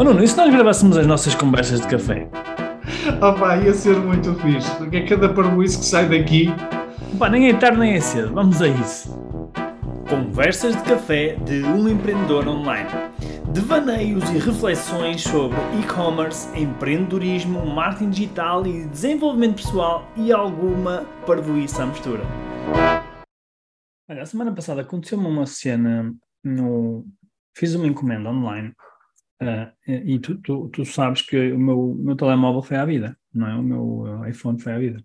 Oh Nuno, e se nós gravássemos as nossas conversas de café? Oh pá, ia ser muito fixe, porque é cada parboice que sai daqui. Pá, nem é tarde nem é cedo, vamos a isso. Conversas de café de um empreendedor online. Devaneios e reflexões sobre e-commerce, empreendedorismo, marketing digital e desenvolvimento pessoal e alguma parvoíça à mistura. Olha, a semana passada aconteceu-me uma cena no... Fiz uma encomenda online Uh, e tu, tu, tu, sabes que o meu, meu telemóvel foi à vida, não é? O meu iPhone foi à vida.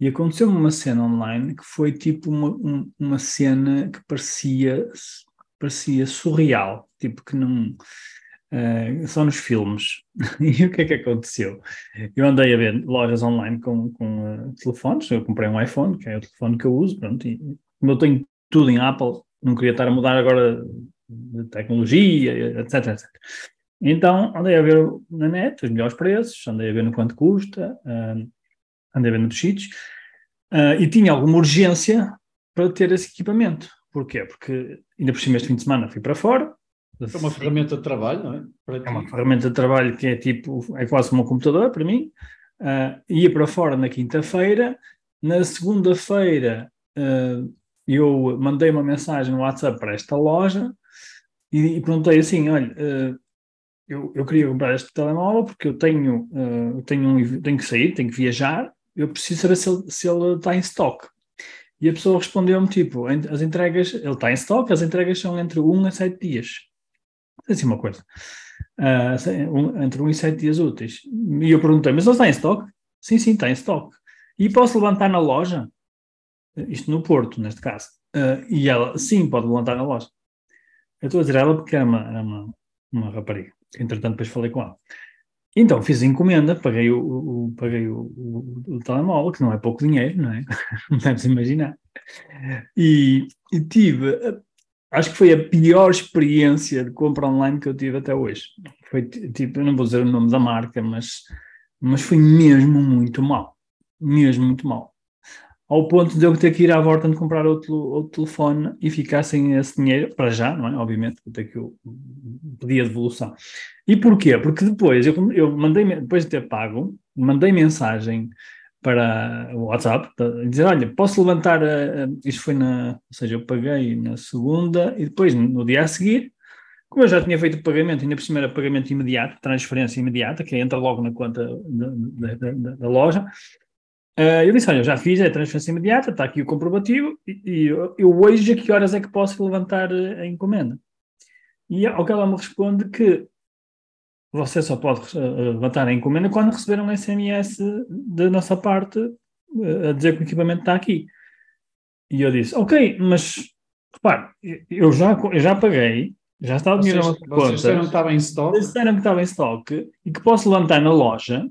E aconteceu-me uma cena online que foi tipo uma, um, uma cena que parecia, parecia surreal, tipo que não. Uh, só nos filmes. e o que é que aconteceu? Eu andei a ver lojas online com, com uh, telefones, eu comprei um iPhone, que é o telefone que eu uso, pronto, e como eu tenho tudo em Apple, não queria estar a mudar agora de tecnologia, etc, etc. Então andei a ver na net os melhores preços, andei a ver no quanto custa, uh, andei a ver nos sítios, uh, e tinha alguma urgência para ter esse equipamento. Porquê? Porque ainda por cima este fim de semana fui para fora. É uma ferramenta de trabalho, não é? Para é uma ferramenta de trabalho que é tipo, é quase como um computador para mim. Uh, ia para fora na quinta-feira, na segunda-feira uh, eu mandei uma mensagem no WhatsApp para esta loja e, e perguntei assim: olha, uh, eu, eu queria comprar este telemóvel porque eu tenho, uh, tenho, um, tenho que sair, tenho que viajar, eu preciso saber se ele, se ele está em stock. E a pessoa respondeu-me, tipo, as entregas, ele está em stock, as entregas são entre 1 a 7 dias. É assim uma coisa. Uh, entre 1 e 7 dias úteis. E eu perguntei, mas ele está em stock? Sim, sim, está em stock. E posso levantar na loja? Isto no Porto, neste caso. Uh, e ela, sim, pode levantar na loja. Eu estou a dizer ela porque era uma, uma, uma rapariga. Entretanto, depois falei com ela. Então, fiz a encomenda, paguei o, o paguei o, o, o, telemóvel, que não é pouco dinheiro, não é? Não deves imaginar. E, e, tive, acho que foi a pior experiência de compra online que eu tive até hoje. Foi tipo, não vou dizer o nome da marca, mas, mas foi mesmo muito mal. Mesmo muito mal ao ponto de eu ter que ir à de comprar outro, outro telefone e ficar sem esse dinheiro, para já, não é? Obviamente, ter que eu pedir a devolução. E porquê? Porque depois, eu, eu mandei, depois de ter pago, mandei mensagem para o WhatsApp, dizer, olha, posso levantar, a, a, isto foi na, ou seja, eu paguei na segunda e depois no dia a seguir, como eu já tinha feito o pagamento, ainda por cima era pagamento imediato, transferência imediata, que entra logo na conta da, da, da, da loja, Uh, eu disse, olha, eu já fiz a transferência imediata, está aqui o comprovativo, e, e eu, eu, hoje a que horas é que posso levantar a encomenda? E ao que ela me responde que você só pode uh, levantar a encomenda quando receber um SMS da nossa parte a dizer que o equipamento está aqui. E eu disse, ok, mas repare, eu já, eu já paguei, já está o dinheiro na conta. Vocês disseram que estava em stock? Disseram que estava em stock e que posso levantar na loja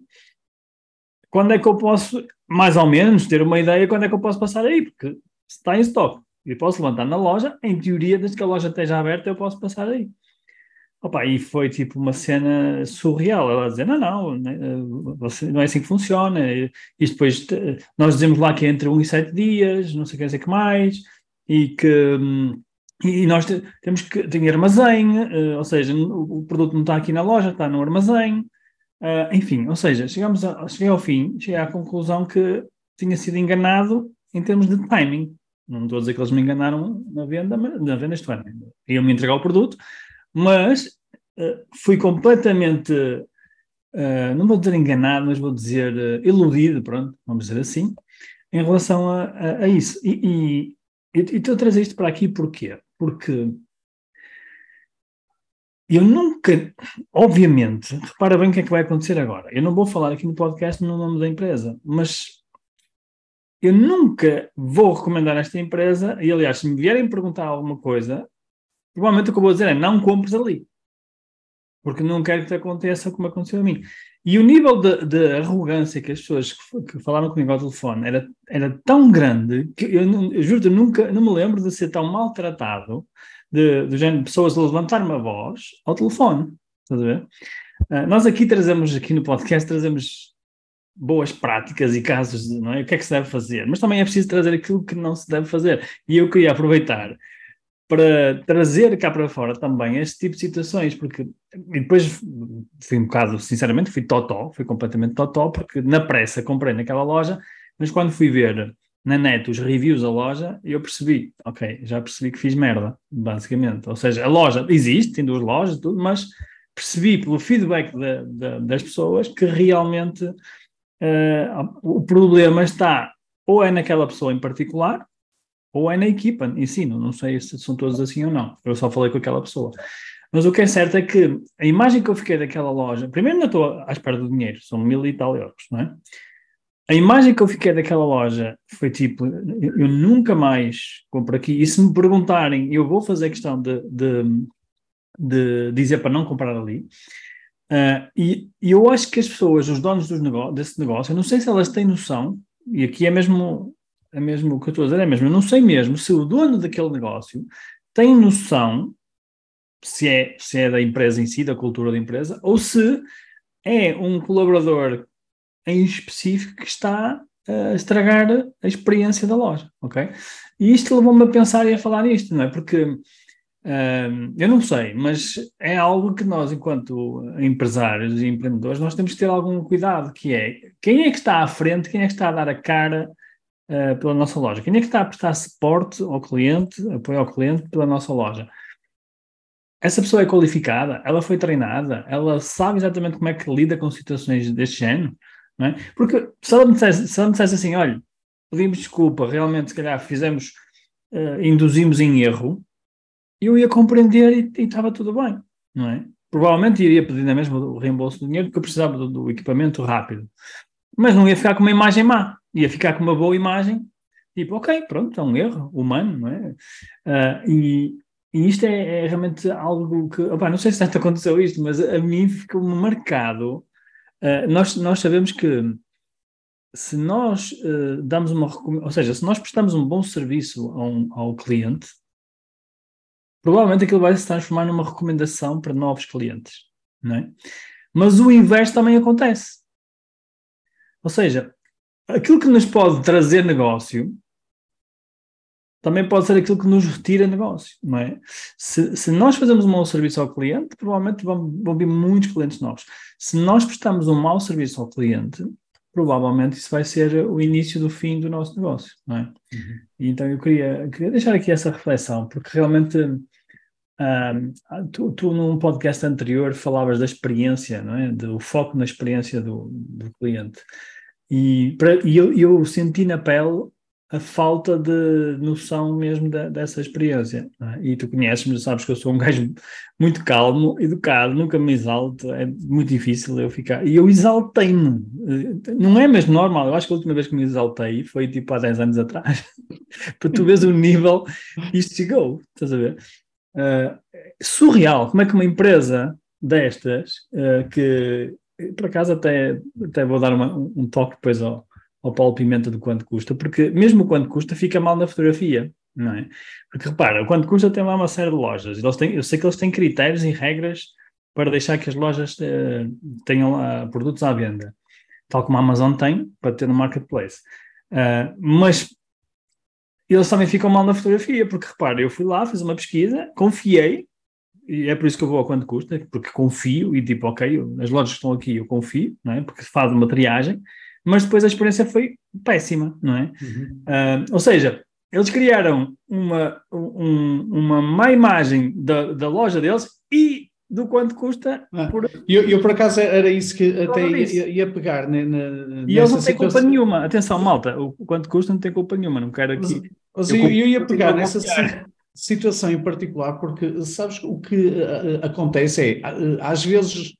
quando é que eu posso, mais ou menos, ter uma ideia quando é que eu posso passar aí? Porque está em estoque e posso levantar na loja, em teoria, desde que a loja esteja aberta, eu posso passar aí. Opa, e foi tipo uma cena surreal. Ela dizer: Não, não, né, não é assim que funciona. Isto depois, nós dizemos lá que é entre 1 e 7 dias, não sei o que que mais, e que. E nós temos que. Tem armazém, eh, ou seja, o produto não está aqui na loja, está no armazém. Uh, enfim, ou seja, chegamos a, cheguei ao fim, cheguei à conclusão que tinha sido enganado em termos de timing. Não estou a dizer que eles me enganaram na venda, na venda este ano. Iam-me entregar o produto, mas uh, fui completamente, uh, não vou dizer enganado, mas vou dizer iludido, pronto, vamos dizer assim, em relação a, a, a isso. E, e, e estou a trazer isto para aqui porquê? Porque eu nunca, obviamente, repara bem o que é que vai acontecer agora. Eu não vou falar aqui no podcast no nome da empresa, mas eu nunca vou recomendar esta empresa, e aliás, se me vierem perguntar alguma coisa, provavelmente o que eu vou dizer é não compres ali. Porque não quero que te aconteça como aconteceu a mim. E o nível de, de arrogância que as pessoas que, que, falaram comigo ao telefone era, era tão grande que eu, eu juro, nunca, não me lembro de ser tão maltratado de, de género de pessoas a levantar uma voz ao telefone. Estás a ver? Uh, nós aqui trazemos, aqui no podcast, trazemos boas práticas e casos, de, não é? O que é que se deve fazer? Mas também é preciso trazer aquilo que não se deve fazer. E eu queria aproveitar para trazer cá para fora também este tipo de situações, porque e depois fui um bocado, sinceramente, fui totó, fui completamente totó, porque na pressa comprei naquela loja, mas quando fui ver na net os reviews da loja, eu percebi, ok, já percebi que fiz merda, basicamente. Ou seja, a loja existe, tem duas lojas, tudo, mas percebi pelo feedback de, de, das pessoas que realmente uh, o problema está ou é naquela pessoa em particular ou é na equipa em si, não, sei se são todos assim ou não, eu só falei com aquela pessoa. Mas o que é certo é que a imagem que eu fiquei daquela loja, primeiro não estou à espera do dinheiro, são mil e tal euros, não é? A imagem que eu fiquei daquela loja foi tipo, eu nunca mais compro aqui. E se me perguntarem, eu vou fazer questão de, de, de dizer para não comprar ali. Uh, e, e, eu acho que as pessoas, os donos dos negócio, desse negócio, eu não sei se elas têm noção, e aqui é mesmo, é mesmo o que eu estou a dizer, é mesmo, eu não sei mesmo se o dono daquele negócio tem noção se é, se é da empresa em si, da cultura da empresa, ou se é um colaborador em específico que está a estragar a experiência da loja, ok? E isto levou-me a pensar e a falar nisto, não é? Porque uh, eu não sei, mas é algo que nós, enquanto empresários e empreendedores, nós temos que ter algum cuidado, que é quem é que está à frente, quem é que está a dar a cara uh, pela nossa loja, quem é que está a prestar suporte ao cliente, apoio ao cliente pela nossa loja. Essa pessoa é qualificada, ela foi treinada, ela sabe exatamente como é que lida com situações deste género. Não é? Porque se ela me dissesse, se ela me dissesse assim, olha, pedimos desculpa, realmente se calhar fizemos, uh, induzimos em erro, eu ia compreender e, estava tudo bem, não é? Provavelmente iria pedir na mesma o reembolso do dinheiro porque eu precisava do, do, equipamento rápido. Mas não ia ficar com uma imagem má, ia ficar com uma boa imagem, tipo, ok, pronto, é um erro humano, não é? Uh, e, e isto é, é, realmente algo que, opa, não sei se tanto aconteceu isto, mas a mim ficou-me marcado Uh, nós, nós sabemos que se nós uh, damos uma ou seja, se nós prestamos um bom serviço um, ao cliente, provavelmente aquilo vai se transformar numa recomendação para novos clientes, não é? Mas o inverso também acontece. Ou seja, aquilo que nos pode trazer negócio também pode ser aquilo que nos retira negócio, não é? Se, se nós fazemos um mau serviço ao cliente, provavelmente vão, vão vir muitos clientes novos. Se nós prestamos um mau serviço ao cliente, provavelmente isso vai ser o início do fim do nosso negócio, não é? Uhum. então eu queria, queria deixar aqui essa reflexão, porque realmente um, tu, tu, num podcast anterior falavas da experiência, não é? Do foco na experiência do, do cliente. E, para, e eu, eu senti na pele a falta de noção mesmo da, dessa experiência. É? E tu conheces-me, sabes que eu sou um gajo muito calmo, educado, nunca me exalto, é muito difícil eu ficar. E eu exaltei-me. Não é mesmo normal, eu acho que a última vez que me exaltei foi tipo há 10 anos atrás. Para tu veres o nível isto chegou, estás a ver? Uh, surreal, como é que uma empresa destas, uh, que por acaso até, até vou dar uma, um toque depois ao ao Paulo Pimenta do quanto custa, porque mesmo o quanto custa fica mal na fotografia, não é? Porque repara, o quanto custa tem lá uma série de lojas, eles têm, eu sei que eles têm critérios e regras para deixar que as lojas uh, tenham produtos à venda, tal como a Amazon tem para ter no marketplace. Uh, mas eles também ficam mal na fotografia, porque repara, eu fui lá, fiz uma pesquisa, confiei, e é por isso que eu vou ao quanto custa, porque confio e tipo, ok, as lojas que estão aqui eu confio, não é? porque fazem uma triagem, mas depois a experiência foi péssima, não é? Uhum. Uh, ou seja, eles criaram uma, um, uma má imagem da, da loja deles e do quanto custa. Ah, por... eu, eu, por acaso, era isso que até ia, ia, pegar. Na, na, e eles não têm culpa nenhuma. Atenção, malta, o quanto custa não tem culpa nenhuma. Não quero aqui. Mas, mas eu, eu, ia pegar nessa situação em particular, porque sabes o que uh, acontece é, uh, às vezes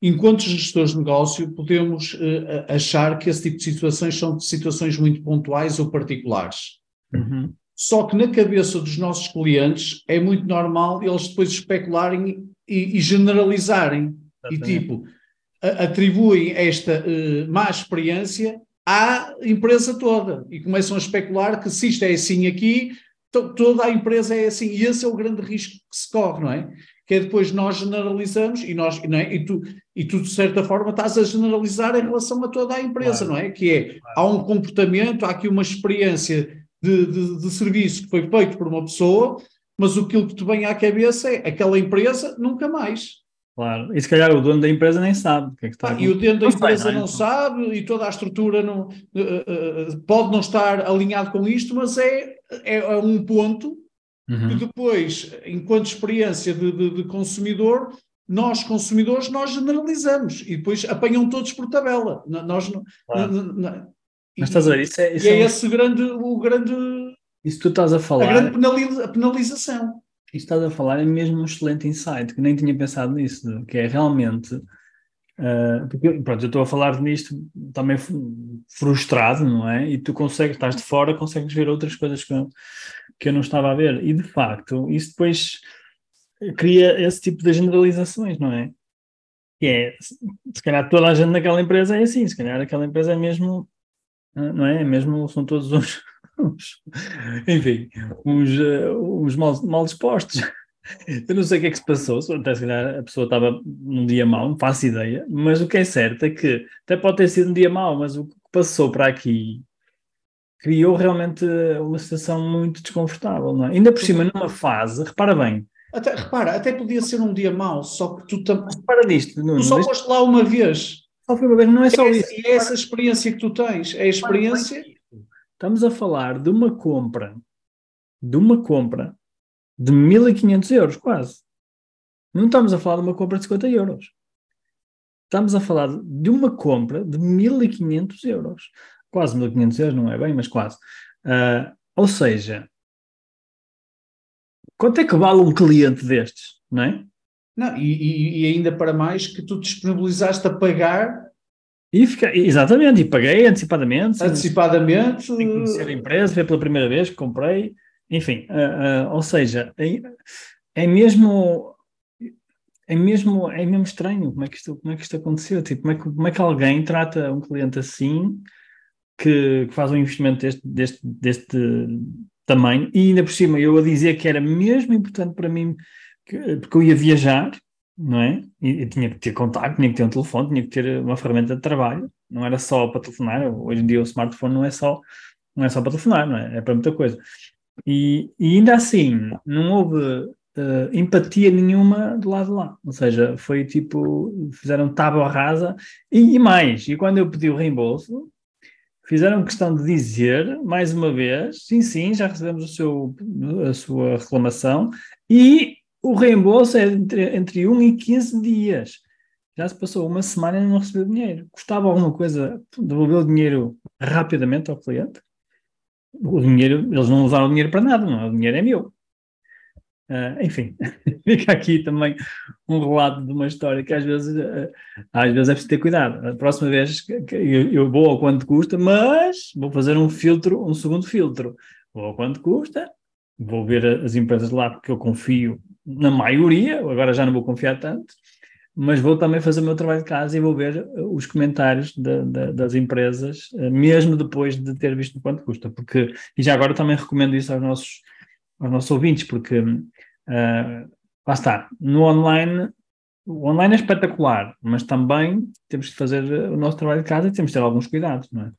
Enquanto gestores de negócio, podemos uh, achar que esse tipo de situações são situações muito pontuais ou particulares. Uhum. Só que na cabeça dos nossos clientes é muito normal eles depois especularem e, e generalizarem. Exatamente. E tipo, atribuem esta má experiência à empresa toda e começam a especular que se isto é assim aqui, toda a empresa é assim. E esse é o grande risco que se corre, não é? que é depois nós generalizamos e nós não é? e, tu, e tu de certa forma estás a generalizar em relação a toda a empresa, claro. não é? Que é, claro. há um comportamento, há aqui uma experiência de, de, de, serviço que foi feito por uma pessoa, mas aquilo que te vem à cabeça é aquela empresa nunca mais. Claro, e se calhar o dono da empresa nem sabe o que é que está ah, E o dono da não empresa não, não, é? sabe e toda a estrutura não, uh, uh, pode não estar alinhado com isto, mas é, é, é um ponto uhum. que depois, enquanto experiência de, de, de, consumidor, nós consumidores, nós generalizamos e depois apanham todos por tabela. Nós, claro. mas estás a ver, isso é, isso e é, é esse grande, o grande... Isso tu estás a falar... A grande penaliza, penalização isto estás a falar é mesmo um excelente insight, que nem tinha pensado nisso, que é realmente. Uh, porque, pronto, eu estou a falar nisto também frustrado, não é? E tu consegues, estás de fora, consegues ver outras coisas que eu, que eu não estava a ver. E de facto, isso depois cria esse tipo de generalizações, não é? Que é, se calhar toda a gente naquela empresa é assim, se calhar aquela empresa é mesmo, ah, não é? é mesmo, são todos os, enfim, uns, uns mal, mal dispostos. Eu não sei o que é que se passou, até se calhar a pessoa estava num dia mau, não faço ideia, mas o que é certo é que até pode ter sido um dia mau, mas o que passou para aqui criou realmente uma situação muito desconfortável, não é? Ainda por cima, numa fase, repara bem. Até, repara, até podia ser um dia mau, só que tu também. Repara nisto, não, tu só foste lá uma vez. Só foi uma vez, não é só é, isso. E é essa experiência que tu tens, é a experiência Estamos a falar de uma compra, de uma compra de 1500 euros, quase. Não estamos a falar de uma compra de 50 euros. Estamos a falar de uma compra de 1500 euros. Quase 1500 euros, não é bem, mas quase. Uh, ou seja, quanto é que vale um cliente destes, não é? Não, e, e, ainda para mais que tu disponibilizaste a pagar e fica, exatamente, e paguei antecipadamente. Antecipadamente. Sem conhecer a empresa, foi pela primeira vez que comprei. Enfim, uh, uh, ou seja, é, é, mesmo. É mesmo, é mesmo estranho como é que isto, como é que isto aconteceu. Tipo, como, é que, como é que alguém trata um cliente assim que, que faz um investimento deste, deste, deste tamanho e ainda por cima eu a dizer que era mesmo importante para mim que, porque eu ia viajar não é? E, tinha que ter contato, tinha que ter um telefone, tinha que ter uma ferramenta de trabalho, não era só para telefonar. Hoje em dia o smartphone não é só, não é só para telefonar, não é? É para muita coisa. E, e ainda assim, não houve uh, empatia nenhuma do lado de lá. Ou seja, foi tipo, fizeram tábua rasa e, e mais. E quando eu pedi o reembolso, fizeram questão de dizer, mais uma vez, sim, sim, já recebemos o seu, a sua reclamação e o reembolso é entre, entre 1 e 15 dias. Já se passou uma semana e não recebeu dinheiro. Custava alguma coisa devolver o dinheiro rapidamente ao cliente? O dinheiro, eles não usaram o dinheiro para nada, não, o dinheiro é meu. Uh, enfim, fica aqui também um relato de uma história que às vezes, uh, às vezes é preciso ter cuidado. A próxima vez eu, eu vou ao quanto custa, mas vou fazer um filtro, um segundo filtro. Vou ao quanto custa, vou ver as empresas lá porque eu confio na maioria, agora já não vou confiar tanto, mas vou também fazer o meu trabalho de casa e vou ver eh, os comentários de, de, das empresas, eh, mesmo depois de ter visto quanto custa, porque, e já agora também recomendo isso aos nossos, aos nossos ouvintes, porque uh, lá está, no online, o online é espetacular, mas também temos de fazer o nosso trabalho de casa e temos de ter alguns cuidados, não é?